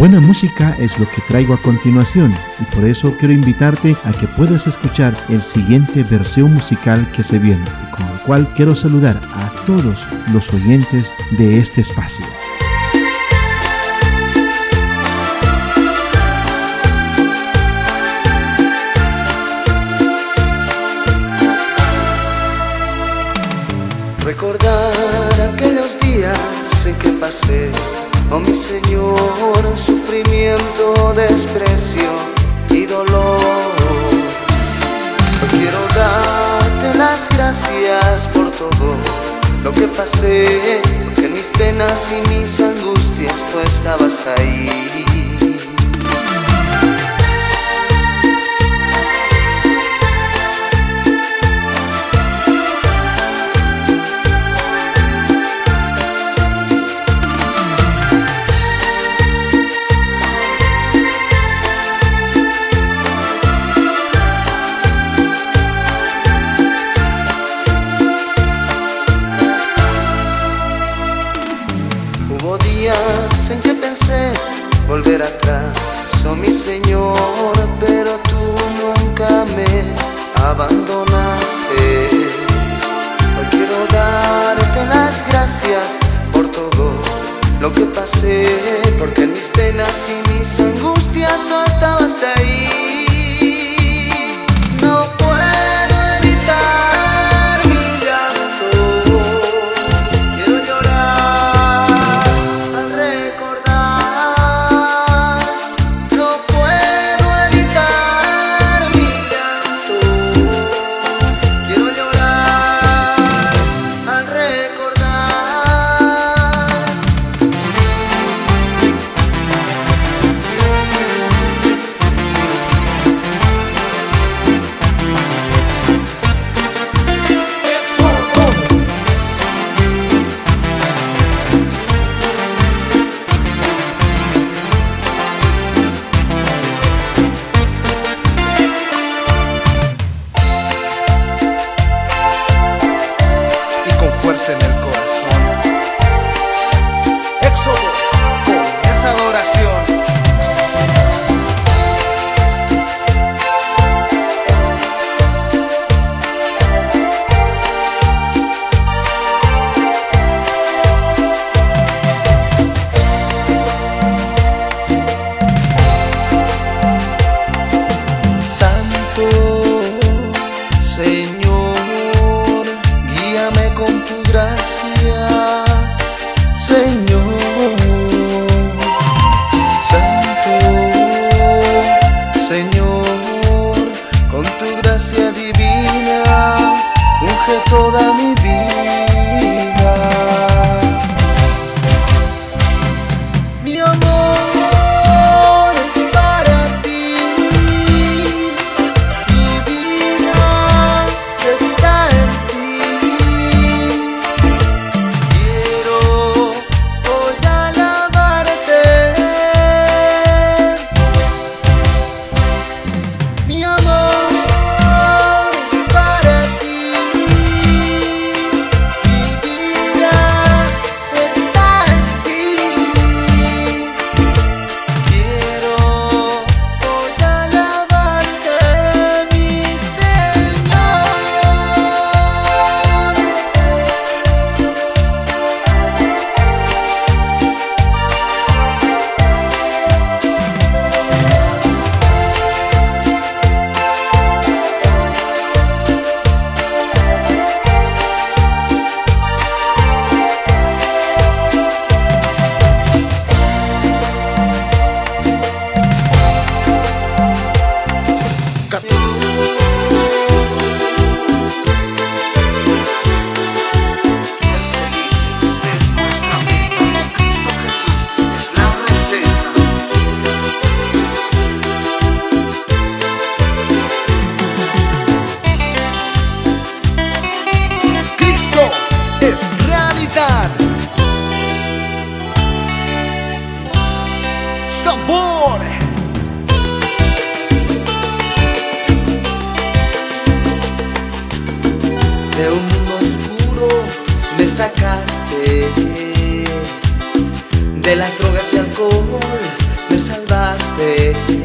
Buena música es lo que traigo a continuación y por eso quiero invitarte a que puedas escuchar el siguiente versión musical que se viene con el cual quiero saludar a todos los oyentes de este espacio. Recordar aquellos días en que pasé Oh mi Señor, sufrimiento, desprecio y dolor. quiero darte las gracias por todo lo que pasé, porque en mis penas y mis angustias tú estabas ahí. Volver atrás, oh mi Señor, pero tú nunca me abandonaste. Hoy quiero darte las gracias por todo lo que pasé, porque en mis penas y mis angustias tú estabas ahí. en el de un mundo oscuro me sacaste. De las drogas y alcohol me salvaste.